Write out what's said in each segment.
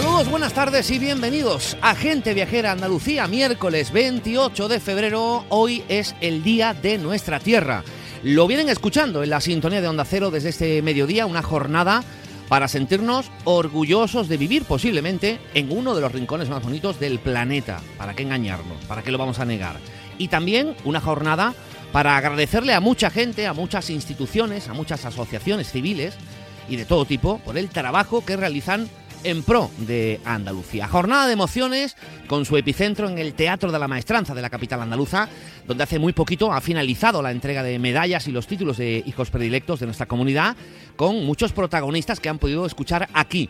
Saludos, buenas tardes y bienvenidos a Gente Viajera Andalucía, miércoles 28 de febrero. Hoy es el día de nuestra tierra. Lo vienen escuchando en la sintonía de Onda Cero desde este mediodía, una jornada para sentirnos orgullosos de vivir posiblemente en uno de los rincones más bonitos del planeta. ¿Para qué engañarnos? ¿Para qué lo vamos a negar? Y también una jornada para agradecerle a mucha gente, a muchas instituciones, a muchas asociaciones civiles y de todo tipo por el trabajo que realizan en pro de Andalucía. Jornada de emociones con su epicentro en el Teatro de la Maestranza de la capital andaluza, donde hace muy poquito ha finalizado la entrega de medallas y los títulos de hijos predilectos de nuestra comunidad, con muchos protagonistas que han podido escuchar aquí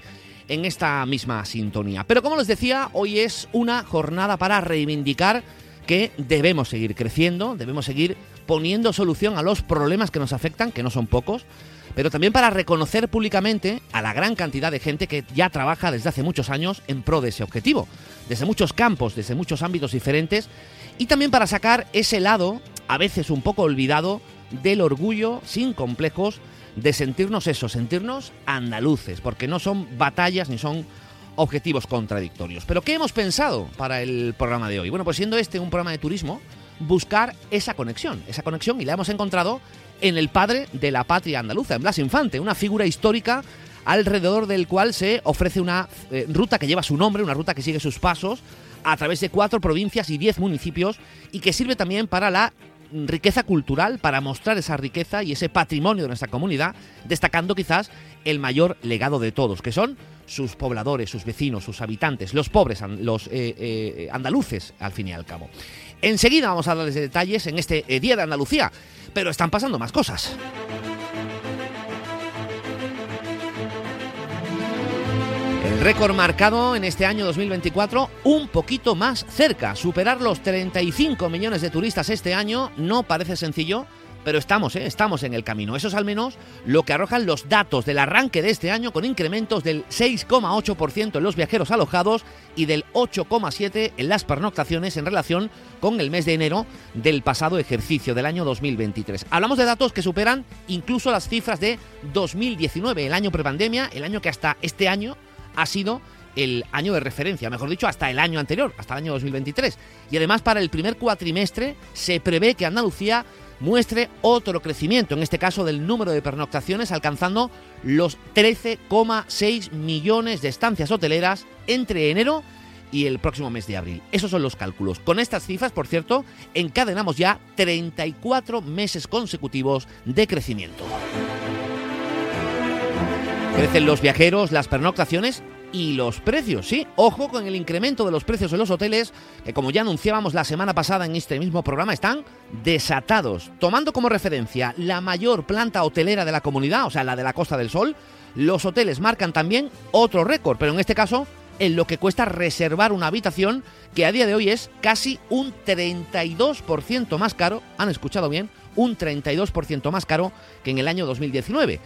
en esta misma sintonía. Pero como les decía, hoy es una jornada para reivindicar que debemos seguir creciendo, debemos seguir poniendo solución a los problemas que nos afectan, que no son pocos, pero también para reconocer públicamente a la gran cantidad de gente que ya trabaja desde hace muchos años en pro de ese objetivo, desde muchos campos, desde muchos ámbitos diferentes, y también para sacar ese lado, a veces un poco olvidado, del orgullo sin complejos de sentirnos eso, sentirnos andaluces, porque no son batallas ni son objetivos contradictorios. Pero ¿qué hemos pensado para el programa de hoy? Bueno, pues siendo este un programa de turismo, buscar esa conexión, esa conexión y la hemos encontrado en el padre de la patria andaluza, en Blas Infante, una figura histórica alrededor del cual se ofrece una eh, ruta que lleva su nombre, una ruta que sigue sus pasos a través de cuatro provincias y diez municipios y que sirve también para la riqueza cultural, para mostrar esa riqueza y ese patrimonio de nuestra comunidad, destacando quizás el mayor legado de todos, que son sus pobladores, sus vecinos, sus habitantes, los pobres, los eh, eh, andaluces, al fin y al cabo. Enseguida vamos a darles detalles en este Día de Andalucía, pero están pasando más cosas. El récord marcado en este año 2024 un poquito más cerca. Superar los 35 millones de turistas este año no parece sencillo, pero estamos, ¿eh? estamos en el camino. Eso es al menos lo que arrojan los datos del arranque de este año con incrementos del 6,8% en los viajeros alojados y del 8,7% en las pernoctaciones en relación con el mes de enero del pasado ejercicio del año 2023. Hablamos de datos que superan incluso las cifras de 2019, el año prepandemia, el año que hasta este año ha sido el año de referencia, mejor dicho, hasta el año anterior, hasta el año 2023. Y además para el primer cuatrimestre se prevé que Andalucía muestre otro crecimiento, en este caso del número de pernoctaciones, alcanzando los 13,6 millones de estancias hoteleras entre enero y el próximo mes de abril. Esos son los cálculos. Con estas cifras, por cierto, encadenamos ya 34 meses consecutivos de crecimiento. Crecen los viajeros, las pernoctaciones y los precios, sí. Ojo con el incremento de los precios en los hoteles, que como ya anunciábamos la semana pasada en este mismo programa, están desatados. Tomando como referencia la mayor planta hotelera de la comunidad, o sea, la de la Costa del Sol, los hoteles marcan también otro récord, pero en este caso en lo que cuesta reservar una habitación, que a día de hoy es casi un 32% más caro, han escuchado bien, un 32% más caro que en el año 2019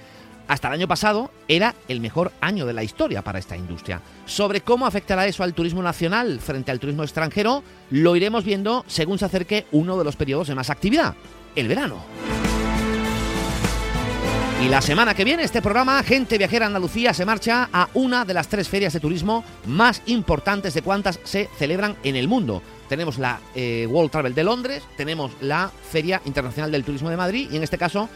hasta el año pasado era el mejor año de la historia para esta industria. Sobre cómo afectará eso al turismo nacional frente al turismo extranjero, lo iremos viendo según se acerque uno de los periodos de más actividad, el verano. Y la semana que viene este programa, Gente Viajera Andalucía, se marcha a una de las tres ferias de turismo más importantes de cuantas se celebran en el mundo. Tenemos la eh, World Travel de Londres, tenemos la Feria Internacional del Turismo de Madrid y en este caso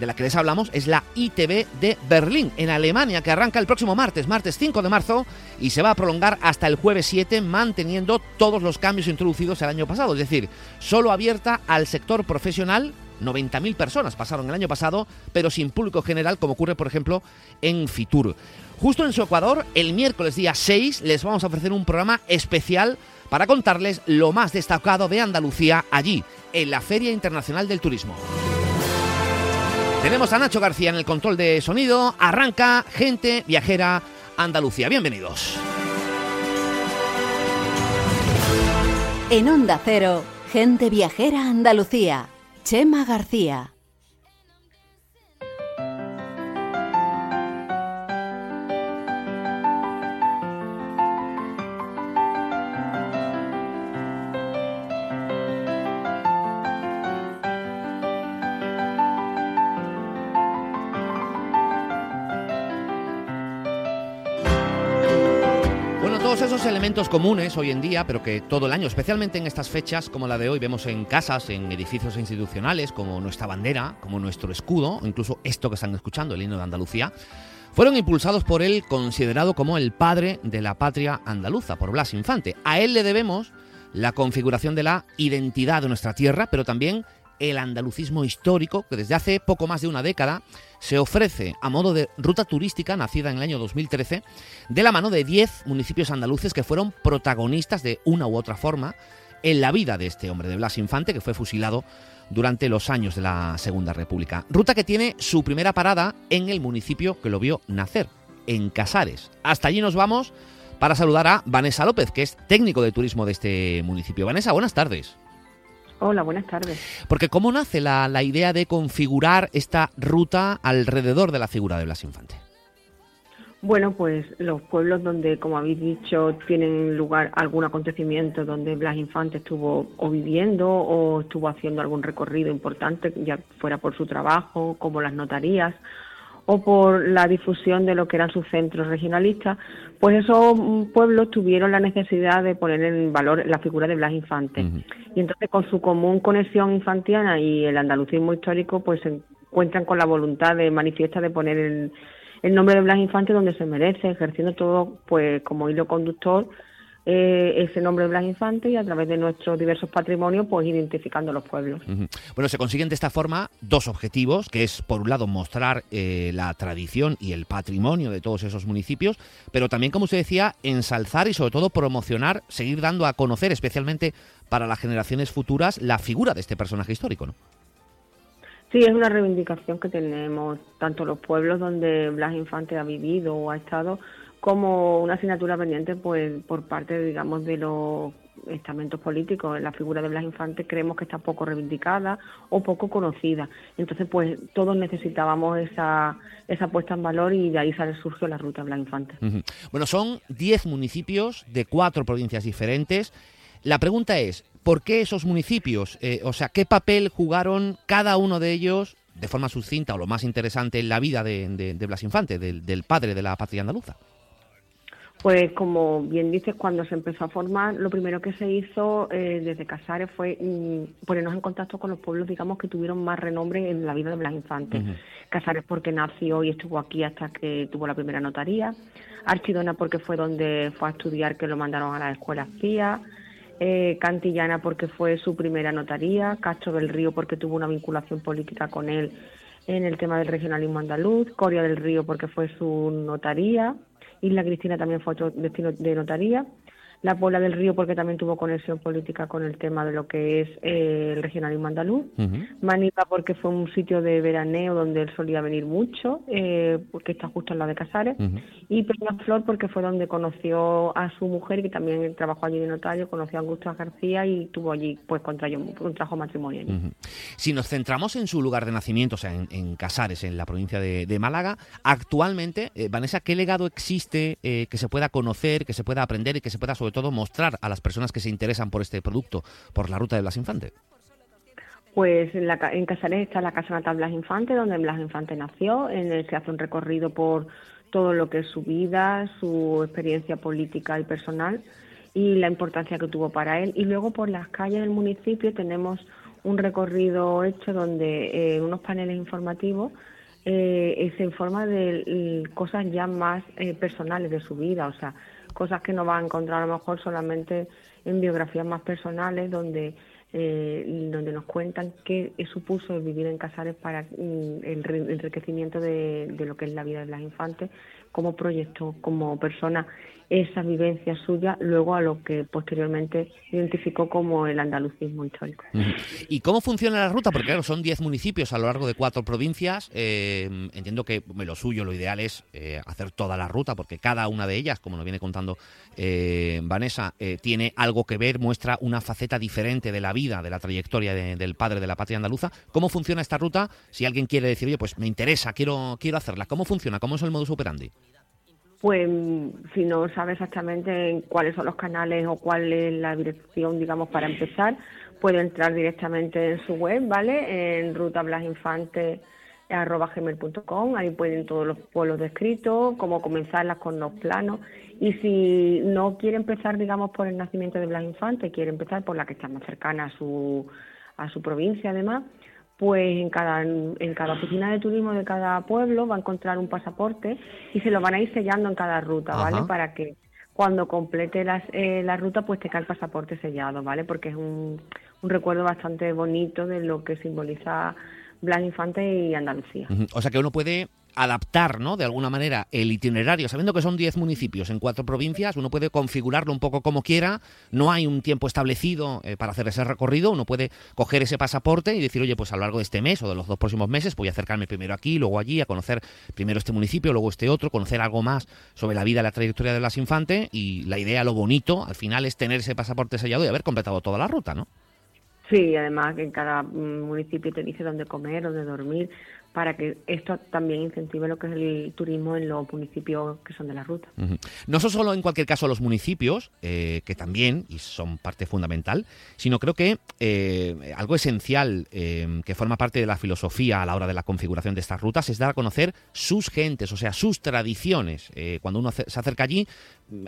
de la que les hablamos es la ITB de Berlín, en Alemania, que arranca el próximo martes, martes 5 de marzo, y se va a prolongar hasta el jueves 7, manteniendo todos los cambios introducidos el año pasado, es decir, solo abierta al sector profesional. 90.000 personas pasaron el año pasado, pero sin público general, como ocurre, por ejemplo, en Fitur. Justo en su Ecuador, el miércoles día 6, les vamos a ofrecer un programa especial para contarles lo más destacado de Andalucía allí, en la Feria Internacional del Turismo. Tenemos a Nacho García en el control de sonido. Arranca Gente Viajera Andalucía. Bienvenidos. En Onda Cero, Gente Viajera Andalucía. Chema García. Todos esos elementos comunes hoy en día, pero que todo el año, especialmente en estas fechas como la de hoy, vemos en casas, en edificios institucionales, como nuestra bandera, como nuestro escudo, incluso esto que están escuchando, el himno de Andalucía, fueron impulsados por él, considerado como el padre de la patria andaluza, por Blas Infante. A él le debemos la configuración de la identidad de nuestra tierra, pero también el andalucismo histórico, que desde hace poco más de una década se ofrece a modo de ruta turística nacida en el año 2013, de la mano de 10 municipios andaluces que fueron protagonistas de una u otra forma en la vida de este hombre, de Blas Infante, que fue fusilado durante los años de la Segunda República. Ruta que tiene su primera parada en el municipio que lo vio nacer, en Casares. Hasta allí nos vamos para saludar a Vanessa López, que es técnico de turismo de este municipio. Vanessa, buenas tardes. Hola, buenas tardes. Porque ¿cómo nace la, la idea de configurar esta ruta alrededor de la figura de Blas Infante? Bueno, pues los pueblos donde, como habéis dicho, tienen lugar algún acontecimiento donde Blas Infante estuvo o viviendo o estuvo haciendo algún recorrido importante, ya fuera por su trabajo, como las notarías, o por la difusión de lo que eran sus centros regionalistas, pues esos pueblos tuvieron la necesidad de poner en valor la figura de Blas Infante. Y entonces con su común conexión infantiana y el andalucismo histórico, pues se encuentran con la voluntad de manifiesta de poner el, el nombre de Blas Infante donde se merece, ejerciendo todo pues como hilo conductor eh, ese nombre de Blas Infante y a través de nuestros diversos patrimonios, pues identificando los pueblos. Bueno, se consiguen de esta forma dos objetivos, que es por un lado mostrar eh, la tradición y el patrimonio de todos esos municipios, pero también, como usted decía, ensalzar y sobre todo promocionar, seguir dando a conocer, especialmente para las generaciones futuras, la figura de este personaje histórico, ¿no? Sí, es una reivindicación que tenemos tanto los pueblos donde Blas Infante ha vivido o ha estado, como una asignatura pendiente pues por parte digamos de los estamentos políticos. La figura de Blas Infante creemos que está poco reivindicada o poco conocida. Entonces pues todos necesitábamos esa esa puesta en valor y de ahí sale surgió la ruta Blas Infante. Bueno son 10 municipios de cuatro provincias diferentes. La pregunta es ¿por qué esos municipios? Eh, o sea, ¿qué papel jugaron cada uno de ellos de forma sucinta o lo más interesante en la vida de, Blas Infante, del, del padre de la patria andaluza? Pues como bien dices, cuando se empezó a formar, lo primero que se hizo eh, desde Casares fue mm, ponernos en contacto con los pueblos, digamos, que tuvieron más renombre en la vida de Blas Infante. Casares porque nació y estuvo aquí hasta que tuvo la primera notaría. Archidona porque fue donde fue a estudiar, que lo mandaron a la escuela espía. Eh, Cantillana porque fue su primera notaría. Castro del Río porque tuvo una vinculación política con él en el tema del regionalismo andaluz. Coria del Río porque fue su notaría. Isla Cristina también fue otro destino de notaría la Puebla del Río porque también tuvo conexión política con el tema de lo que es eh, el regionalismo andaluz, Manipa porque fue un sitio de veraneo donde él solía venir mucho, eh, porque está justo en la de Casares, y Flor porque fue donde conoció a su mujer, que también trabajó allí de notario, conoció a Augusto García y tuvo allí, pues contrajo, contrajo matrimonio. Si nos centramos en su lugar de nacimiento, o sea, en, Casares, en la provincia de, Málaga, actualmente, eh, Vanessa, ¿qué legado existe que se pueda conocer, que se pueda aprender y que se pueda sobre todo mostrar a las personas que se interesan por este producto, por la ruta de Blas Infante? Pues en, en Casares está la Casa Natal Blas Infante, donde Blas Infante nació. En el se hace un recorrido por todo lo que es su vida, su experiencia política y personal y la importancia que tuvo para él. Y luego por las calles del municipio tenemos un recorrido hecho donde eh, unos paneles informativos eh, se informa de cosas ya más eh, personales de su vida, o sea, cosas que no va a encontrar a lo mejor solamente en biografías más personales donde eh, donde nos cuentan qué supuso el vivir en Casares para mm, el enriquecimiento de, de, lo que es la vida de las infantes como proyecto, como persona esa vivencia suya luego a lo que posteriormente identificó como el andalucismo histórico. ¿Y cómo funciona la ruta? Porque claro, son 10 municipios a lo largo de cuatro provincias. Eh, entiendo que lo suyo, lo ideal es eh, hacer toda la ruta, porque cada una de ellas, como nos viene contando eh, Vanessa, tiene algo que ver, muestra una faceta diferente de la vida, de la trayectoria del padre de la patria andaluza. ¿Cómo funciona esta ruta? Si alguien quiere decir, oye, pues me interesa, quiero, quiero hacerla, ¿cómo funciona? ¿Cómo es el modus operandi? Pues si no sabe exactamente cuáles son los canales o cuál es la dirección, digamos, para empezar, puede entrar directamente en su web, ¿vale? En Ruta Blas Infante arroba gmail.com, ahí pueden todos los pueblos descritos, cómo comenzarlas con los planos. Y si no quiere empezar, digamos, por el nacimiento de Blas Infante, quiere empezar por la que está más cercana a su, a su provincia, además, pues en cada, en cada oficina de turismo de cada pueblo va a encontrar un pasaporte y se lo van a ir sellando en cada ruta, ¿vale? Para que cuando complete eh, la ruta pues tenga el pasaporte sellado, ¿vale? Porque es un, un recuerdo bastante bonito de lo que simboliza Blas Infante y Andalucía. O sea que uno puede adaptar, ¿no? De alguna manera el itinerario, sabiendo que son 10 municipios en cuatro provincias, uno puede configurarlo un poco como quiera, no hay un tiempo establecido eh, para hacer ese recorrido, uno puede coger ese pasaporte y decir, oye, pues a lo largo de este mes o de los dos próximos meses voy a acercarme primero aquí, luego allí, a conocer primero este municipio, luego este otro, conocer algo más sobre la vida la trayectoria de las infantes y la idea, lo bonito, al final es tener ese pasaporte sellado y haber completado toda la ruta, ¿no? Sí, además que en cada mm, municipio te dice dónde comer, dónde dormir, para que esto también incentive lo que es el turismo en los municipios que son de la ruta. No son solo en cualquier caso los municipios, eh, que también, y son parte fundamental, sino creo que eh, algo esencial eh, que forma parte de la filosofía a la hora de la configuración de estas rutas es dar a conocer sus gentes, o sea, sus tradiciones. cuando uno se acerca allí,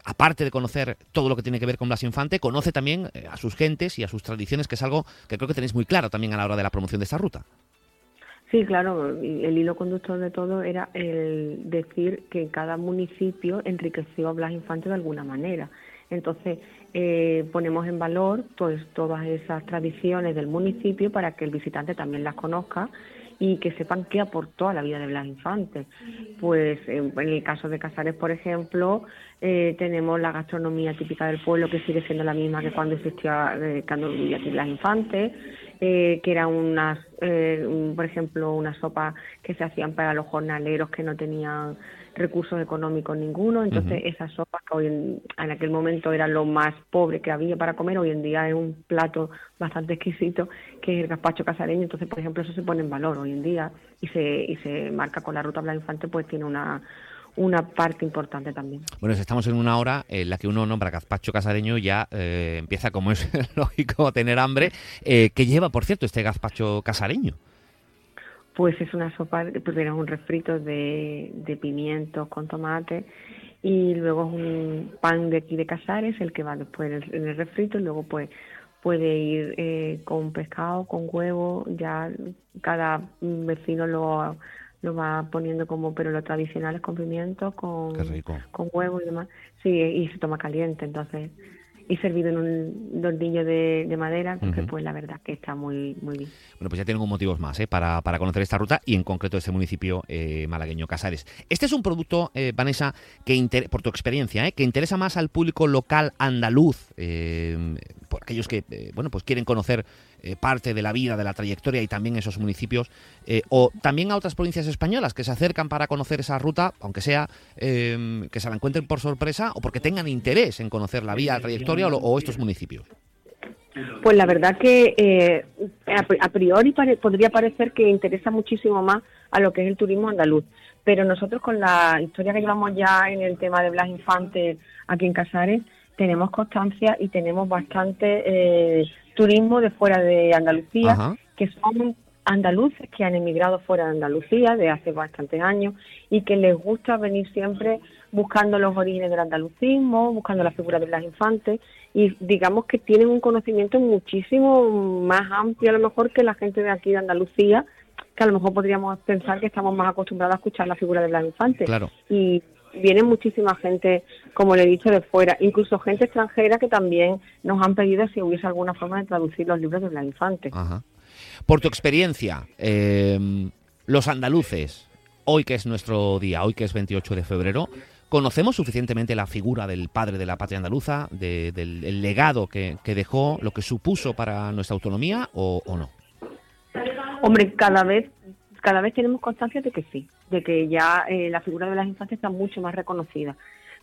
aparte de conocer todo lo que tiene que ver con Blas Infante, conoce también a sus gentes y a sus tradiciones, que es algo que creo que tenéis muy claro también a la hora de la promoción de esta ruta. Sí, claro, el hilo conductor de todo era el decir que cada municipio enriqueció a Blas Infante de alguna manera. Entonces, eh, ponemos en valor pues todas esas tradiciones del municipio para que el visitante también las conozca y que sepan qué aportó a la vida de Blas Infante. Pues en el caso de Casares, por ejemplo, eh, tenemos la gastronomía típica del pueblo que sigue siendo la misma que cuando existía eh, cuando vivía Blas Infante, eh, que era unas, eh, por ejemplo, una sopa que se hacían para los jornaleros que no tenían recursos económicos ninguno, entonces esa sopa que hoy en, aquel momento era lo más pobre que había para comer, hoy en día es un plato bastante exquisito que es el gazpacho casareño, entonces por ejemplo eso se pone en valor hoy en día y se, y se marca con la ruta Blas Infante, pues tiene una una parte importante también. Bueno, estamos en una hora en la que uno nombra gazpacho casareño ya eh, empieza, como es lógico, a tener hambre. Eh, ¿Qué lleva, por cierto, este gazpacho casareño? Pues es una sopa, pues tenemos un refrito de, de pimientos con tomate y luego es un pan de aquí de Casares, el que va después en el, refrito y luego pues puede ir eh, con pescado, con huevo, ya cada vecino lo, lo va poniendo como, pero lo tradicional es con pimiento, con, con huevo y demás. Sí, y se toma caliente, entonces y servido en un dornillo de, madera, que pues la verdad que está muy, muy bien. Bueno, pues ya tienen motivos más ¿eh? para, para, conocer esta ruta y en concreto este municipio eh, malagueño Casares. Este es un producto, eh, Vanessa, que por tu experiencia, ¿eh? que interesa más al público local andaluz, por aquellos que bueno pues quieren conocer parte de la vida, de la trayectoria y también esos municipios, o también a otras provincias españolas que se acercan para conocer esa ruta, aunque sea que se la encuentren por sorpresa o porque tengan interés en conocer la vía, la trayectoria o, estos municipios? Pues la verdad que eh, a priori podría parecer que interesa muchísimo más a lo que es el turismo andaluz, pero nosotros con la historia que llevamos ya en el tema de Blas Infante aquí en Casares, tenemos constancia y tenemos bastante eh, turismo de fuera de Andalucía, que son andaluces que han emigrado fuera de Andalucía de hace bastantes años y que les gusta venir siempre buscando los orígenes del andalucismo, buscando la figura de las infantes y digamos que tienen un conocimiento muchísimo más amplio a lo mejor que la gente de aquí de Andalucía, que a lo mejor podríamos pensar que estamos más acostumbrados a escuchar la figura de las infantes. Claro. Y viene muchísima gente, como le he dicho, de fuera, incluso gente extranjera que también nos han pedido si hubiese alguna forma de traducir los libros de las infantes. Por tu experiencia, eh, los andaluces, hoy que es nuestro día, hoy que es 28 de febrero, ¿Conocemos suficientemente la figura del padre de la patria andaluza, del legado que, dejó, lo que supuso para nuestra autonomía o, no? Hombre, cada vez cada vez tenemos constancia de que sí, de que ya eh, la figura de las infancias está mucho más reconocida.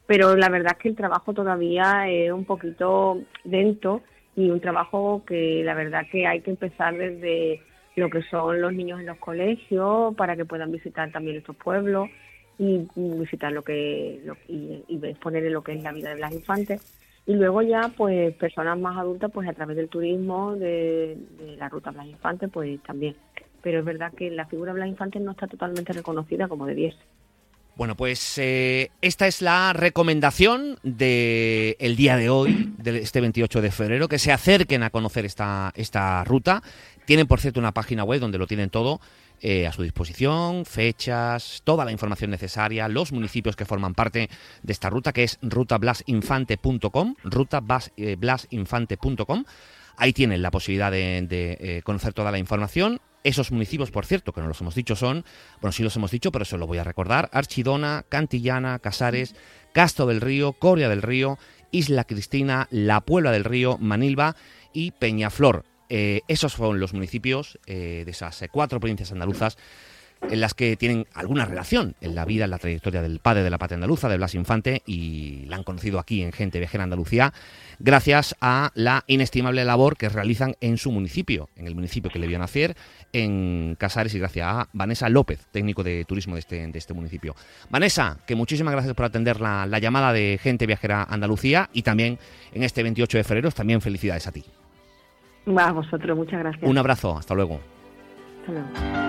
Pero la verdad es que el trabajo todavía es un poquito lento y un trabajo que la verdad que hay que empezar desde lo que son los niños en los colegios para que puedan visitar también estos pueblos y visitar lo que y, exponer lo que es la vida de las infantes y luego ya pues personas más adultas pues a través del turismo de, la ruta Blas Infantes pues también pero es verdad que la figura de Blas Infante no está totalmente reconocida como debiese. Bueno, pues eh, esta es la recomendación del el día de hoy, de este 28 de febrero, que se acerquen a conocer esta, esta ruta. Tienen, por cierto, una página web donde lo tienen todo eh, a su disposición, fechas, toda la información necesaria, los municipios que forman parte de esta ruta, que es rutablasinfante.com, rutablasinfante.com. Ahí tienen la posibilidad de, eh, conocer toda la información esos municipios, por cierto, que no los hemos dicho, son, bueno, sí los hemos dicho, pero eso lo voy a recordar, Archidona, Cantillana, Casares, Castro del Río, Coria del Río, Isla Cristina, La Puebla del Río, Manilva y Peñaflor. Eh, esos fueron los municipios eh, de esas eh, cuatro provincias andaluzas en las que tienen alguna relación en la vida, en la trayectoria del padre de la patria andaluza, de Blas Infante, y la han conocido aquí en Gente Viajera Andalucía, gracias a la inestimable labor que realizan en su municipio, en el municipio que le vio nacer, en Casares, y gracias a Vanessa López, técnico de turismo de este, de este municipio. Vanessa, que muchísimas gracias por atender la, la llamada de Gente Viajera Andalucía y también en este 28 de febrero, también felicidades a ti. A vosotros, muchas gracias. Un abrazo, hasta luego. Hasta luego.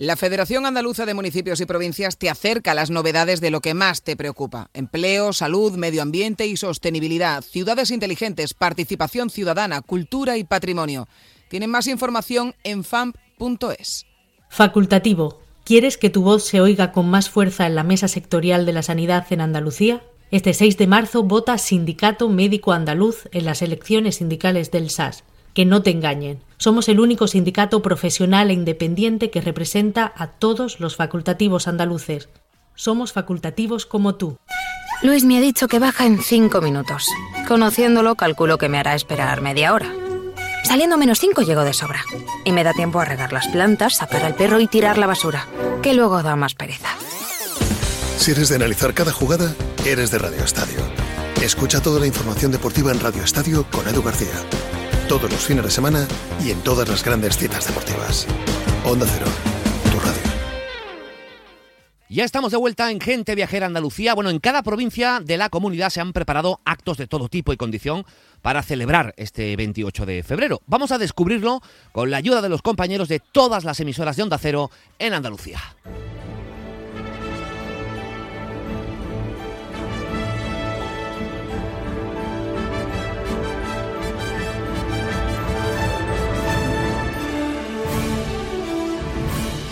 La Federación Andaluza de Municipios y Provincias te acerca a las novedades de lo que más te preocupa. Empleo, salud, medio ambiente y sostenibilidad, ciudades inteligentes, participación ciudadana, cultura y patrimonio. Tienen más información en famp.es. Facultativo. ¿Quieres que tu voz se oiga con más fuerza en la mesa sectorial de la sanidad en Andalucía? Este 6 de marzo vota Sindicato Médico Andaluz en las elecciones sindicales del SAS. Que no te engañen. Somos el único sindicato profesional e independiente que representa a todos los facultativos andaluces. Somos facultativos como tú. Luis me ha dicho que baja en cinco minutos. Conociéndolo, calculo que me hará esperar media hora. Saliendo menos cinco llego de sobra. Y me da tiempo a regar las plantas, sacar al perro y tirar la basura, que luego da más pereza. Si eres de analizar cada jugada, eres de Radio Estadio. Escucha toda la información deportiva en Radio Estadio con Edu García todos los fines de semana y en todas las grandes citas deportivas. Onda Cero, tu radio. Ya estamos de vuelta en Gente Viajera Andalucía. Bueno, en cada provincia de la comunidad se han preparado actos de todo tipo y condición para celebrar este 28 de febrero. Vamos a descubrirlo con la ayuda de los compañeros de todas las emisoras de Onda Cero en Andalucía.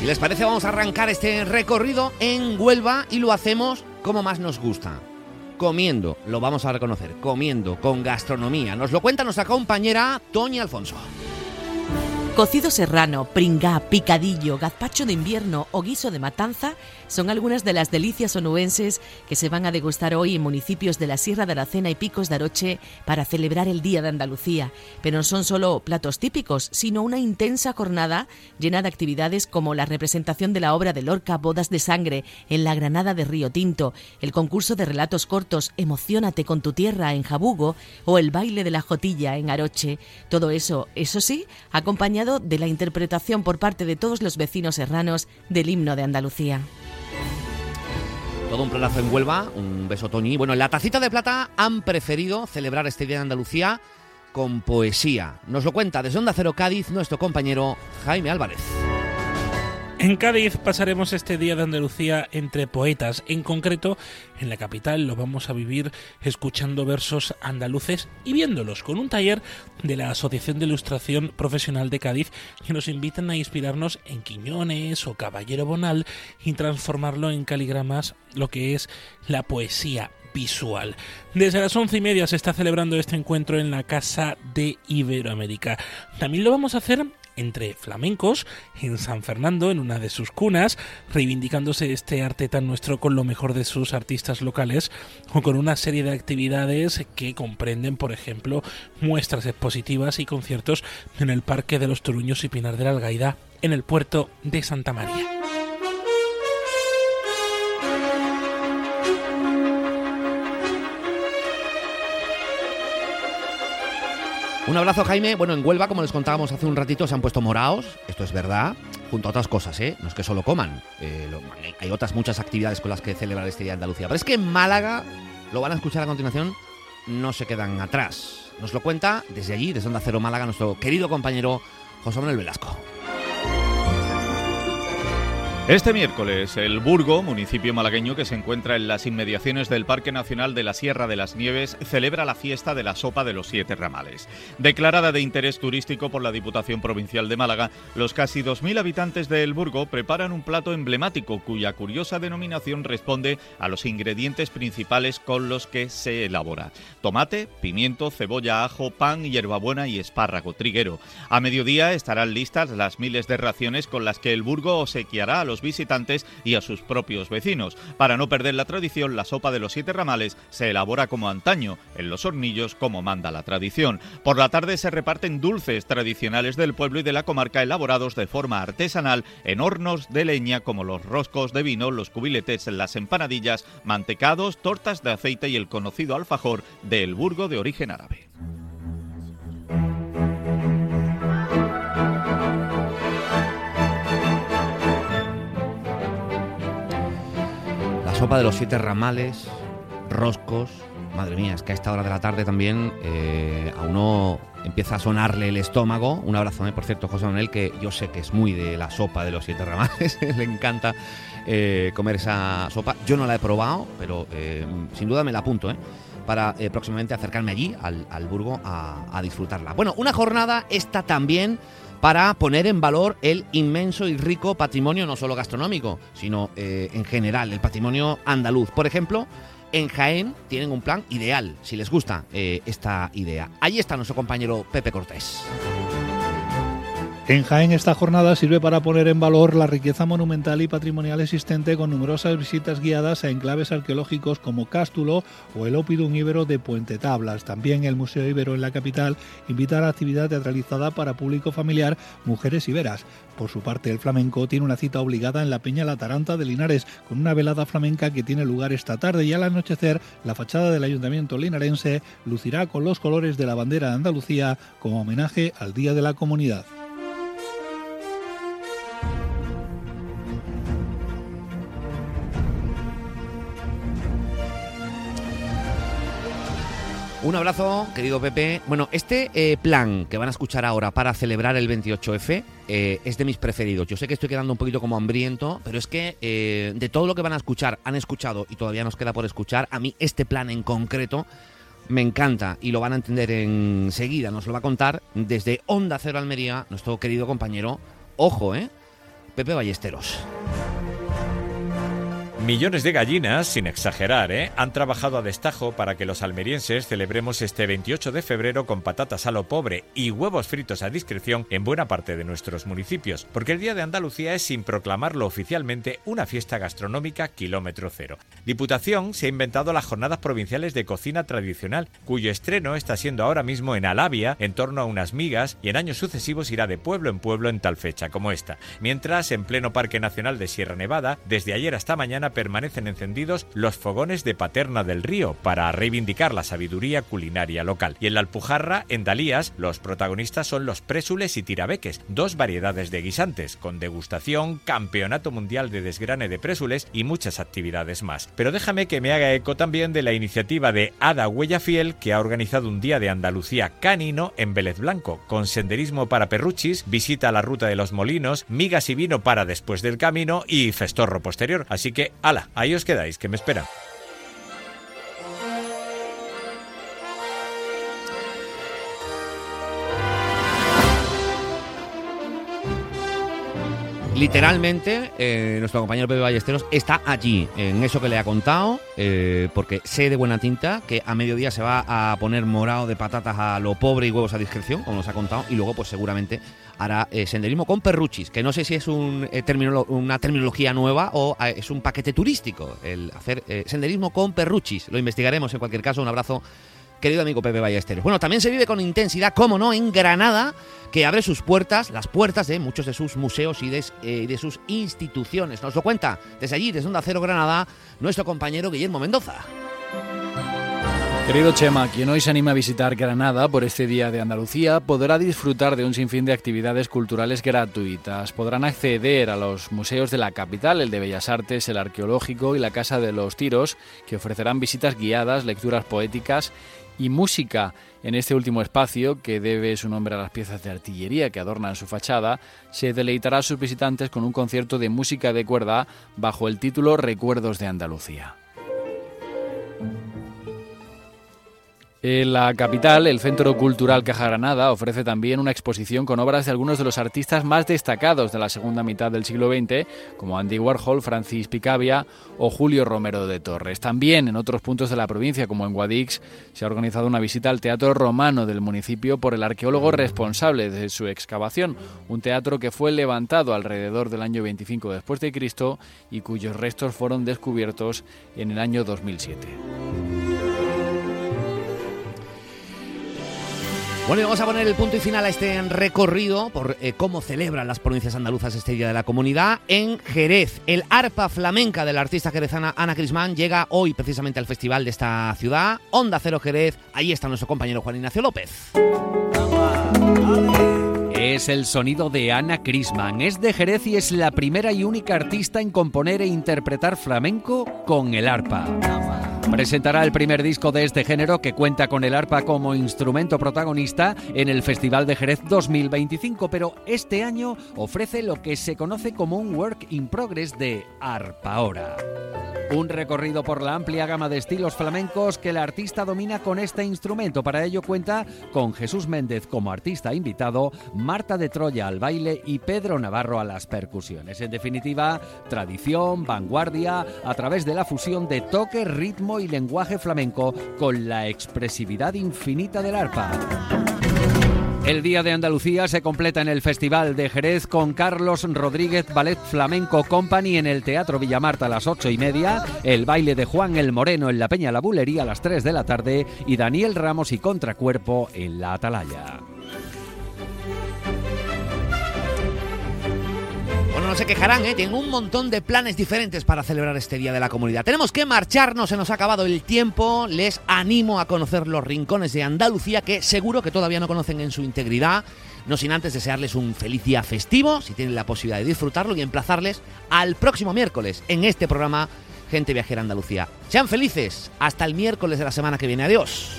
Les parece, vamos a arrancar este recorrido en Huelva y lo hacemos como más nos gusta. Comiendo, lo vamos a reconocer, comiendo, con gastronomía. Nos lo cuenta nuestra compañera Toña Alfonso. Cocido serrano, pringá, picadillo, gazpacho de invierno o guiso de matanza son algunas de las delicias onuenses que se van a degustar hoy en municipios de la Sierra de Aracena y Picos de Aroche para celebrar el Día de Andalucía. Pero no son solo platos típicos, sino una intensa jornada llena de actividades como la representación de la obra de Lorca Bodas de Sangre en la Granada de Río Tinto, el concurso de relatos cortos Emocionate con tu tierra en Jabugo o el baile de la Jotilla en Aroche. Todo eso, eso sí, acompañado de la interpretación por parte de todos los vecinos serranos del himno de Andalucía. Todo un planazo en Huelva, un beso Toñi. Bueno, en la tacita de plata han preferido celebrar este Día de Andalucía con poesía. Nos lo cuenta desde Onda Cero Cádiz nuestro compañero Jaime Álvarez. En Cádiz pasaremos este día de Andalucía entre poetas. En concreto, en la capital lo vamos a vivir escuchando versos andaluces y viéndolos con un taller de la Asociación de Ilustración Profesional de Cádiz que nos invitan a inspirarnos en Quiñones o Caballero Bonal y transformarlo en caligramas, lo que es la poesía visual. Desde las once y media se está celebrando este encuentro en la Casa de Iberoamérica. También lo vamos a hacer entre flamencos en San Fernando, en una de sus cunas, reivindicándose este arte tan nuestro con lo mejor de sus artistas locales, o con una serie de actividades que comprenden, por ejemplo, muestras expositivas y conciertos en el Parque de los Toruños y Pinar de la Algaida, en el puerto de Santa María. Un abrazo, Jaime. Bueno, en Huelva, como les contábamos hace un ratito, se han puesto moraos, esto es verdad, junto a otras cosas, ¿eh? No es que solo coman, eh, hay otras muchas actividades con las que celebrar este Día de Andalucía. Pero es que en Málaga, lo van a escuchar a continuación, no se quedan atrás. Nos lo cuenta desde allí, desde Onda Cero Málaga, nuestro querido compañero José Manuel Velasco. Este miércoles, el Burgo, municipio malagueño que se encuentra en las inmediaciones del Parque Nacional de la Sierra de las Nieves, celebra la fiesta de la Sopa de los Siete Ramales. Declarada de interés turístico por la Diputación Provincial de Málaga, los casi 2.000 habitantes de El Burgo preparan un plato emblemático cuya curiosa denominación responde a los ingredientes principales con los que se elabora. Tomate, pimiento, cebolla, ajo, pan, hierbabuena y espárrago triguero. A mediodía estarán listas las miles de raciones con las que El Burgo obsequiará a los visitantes y a sus propios vecinos. Para no perder la tradición, la sopa de los siete ramales se elabora como antaño, en los hornillos como manda la tradición. Por la tarde se reparten dulces tradicionales del pueblo y de la comarca elaborados de forma artesanal en hornos de leña como los roscos de vino, los cubiletes, las empanadillas, mantecados, tortas de aceite y el conocido alfajor del Burgo de origen árabe. Sopa de los siete ramales, roscos. Madre mía, es que a esta hora de la tarde también eh, a uno empieza a sonarle el estómago. Un abrazo, ¿eh? por cierto, José Manuel, que yo sé que es muy de la sopa de los siete ramales. Le encanta eh, comer esa sopa. Yo no la he probado, pero sin duda me la apunto, para próximamente acercarme allí, al, Burgo, a, a disfrutarla. Bueno, una jornada esta también para poner en valor el inmenso y rico patrimonio, no solo gastronómico, sino eh, en general, el patrimonio andaluz. Por ejemplo, en Jaén tienen un plan ideal, si les gusta eh, esta idea. Allí está nuestro compañero Pepe Cortés. En Jaén esta jornada sirve para poner en valor la riqueza monumental y patrimonial existente con numerosas visitas guiadas a enclaves arqueológicos como Cástulo o el Opidum Ibero de Puente Tablas. También el Museo Ibero en la capital invita a la actividad teatralizada para público familiar Mujeres Iberas. Por su parte, el flamenco tiene una cita obligada en la Peña La Taranta de Linares, con una velada flamenca que tiene lugar esta tarde y al anochecer la fachada del Ayuntamiento linarense lucirá con los colores de la bandera de Andalucía como homenaje al Día de la Comunidad. Un abrazo, querido Pepe. Bueno, este eh, plan que van a escuchar ahora para celebrar el 28F eh, es de mis preferidos. Yo sé que estoy quedando un poquito como hambriento, pero es que eh, de todo lo que van a escuchar, han escuchado y todavía nos queda por escuchar, a mí este plan en concreto me encanta y lo van a entender enseguida. Nos lo va a contar desde Onda Cero Almería nuestro querido compañero, ojo, ¿eh? Pepe Ballesteros. Millones de gallinas, sin exagerar, ¿eh? han trabajado a destajo para que los almerienses celebremos este 28 de febrero con patatas a lo pobre y huevos fritos a discreción en buena parte de nuestros municipios, porque el Día de Andalucía es, sin proclamarlo oficialmente, una fiesta gastronómica kilómetro cero. Diputación se ha inventado las jornadas provinciales de cocina tradicional, cuyo estreno está siendo ahora mismo en Alavia, en torno a unas migas, y en años sucesivos irá de pueblo en pueblo en tal fecha como esta. Mientras, en pleno Parque Nacional de Sierra Nevada, desde ayer hasta mañana permanecen encendidos los fogones de Paterna del Río para reivindicar la sabiduría culinaria local. Y en la Alpujarra, en Dalías, los protagonistas son los présules y tirabeques, dos variedades de guisantes, con degustación, campeonato mundial de desgrane de présules y muchas actividades más. Pero déjame que me haga eco también de la iniciativa de Ada Huella Fiel, que ha organizado un día de Andalucía canino en Vélez Blanco, con senderismo para perruchis, visita a la ruta de los molinos, migas y vino para después del camino y festorro posterior. Así que Hala, ahí os quedáis, que me esperan. Literalmente, eh, nuestro compañero Pepe Ballesteros está allí, en eso que le ha contado, eh, porque sé de buena tinta que a mediodía se va a poner morado de patatas a lo pobre y huevos a discreción, como nos ha contado, y luego pues seguramente hará eh, senderismo con perruchis, que no sé si es un, una terminología nueva o es un paquete turístico, el hacer senderismo con perruchis. Lo investigaremos en cualquier caso. Un abrazo querido amigo Pepe Ballesteros. Bueno, también se vive con intensidad, como no, en Granada, que abre sus puertas, las puertas de muchos de sus museos y de, eh, de sus instituciones. Nos lo cuenta desde allí, desde Onda Cero Granada, nuestro compañero Guillermo Mendoza. Querido Chema, quien hoy se anima a visitar Granada por este Día de Andalucía podrá disfrutar de un sinfín de actividades culturales gratuitas. Podrán acceder a los museos de la capital, el de Bellas Artes, el arqueológico y la Casa de los Tiros, que ofrecerán visitas guiadas, lecturas poéticas y música. En este último espacio, que debe su nombre a las piezas de artillería que adornan su fachada, se deleitará a sus visitantes con un concierto de música de cuerda bajo el título Recuerdos de Andalucía. En la capital, el Centro Cultural Caja Granada ofrece también una exposición con obras de algunos de los artistas más destacados de la segunda mitad del siglo XX, como Andy Warhol, Francis Picabia o Julio Romero de Torres. También en otros puntos de la provincia, como en Guadix, se ha organizado una visita al Teatro Romano del municipio por el arqueólogo responsable de su excavación, un teatro que fue levantado alrededor del año 25 después de Cristo y cuyos restos fueron descubiertos en el año 2007. Bueno, y vamos a poner el punto y final a este recorrido por eh, cómo celebran las provincias andaluzas este Día de la Comunidad en Jerez. El arpa flamenca de la artista jerezana Ana Crismán llega hoy precisamente al festival de esta ciudad, Onda Cero Jerez. Ahí está nuestro compañero Juan Ignacio López. Es el sonido de Ana Crisman. Es de Jerez y es la primera y única artista en componer e interpretar flamenco con el arpa. Presentará el primer disco de este género que cuenta con el arpa como instrumento protagonista en el Festival de Jerez 2025, pero este año ofrece lo que se conoce como un work in progress de Arpa Ahora. Un recorrido por la amplia gama de estilos flamencos que el artista domina con este instrumento. Para ello cuenta con Jesús Méndez como artista invitado, Marta de Troya al baile y Pedro Navarro a las percusiones. En definitiva, tradición, vanguardia, a través de la fusión de toque, ritmo y lenguaje flamenco con la expresividad infinita del arpa. El Día de Andalucía se completa en el Festival de Jerez con Carlos Rodríguez Ballet Flamenco Company en el Teatro Villamarta a las ocho y media, el baile de Juan el Moreno en la Peña La Bulería a las 3 de la tarde y Daniel Ramos y Contracuerpo en la Atalaya. Se quejarán, ¿eh? Tienen un montón de planes diferentes para celebrar este Día de la Comunidad. Tenemos que marcharnos, se nos ha acabado el tiempo. Les animo a conocer los rincones de Andalucía que seguro que todavía no conocen en su integridad. No sin antes desearles un feliz día festivo, si tienen la posibilidad de disfrutarlo, y emplazarles al próximo miércoles en este programa Gente Viajera Andalucía. Sean felices. Hasta el miércoles de la semana que viene. Adiós.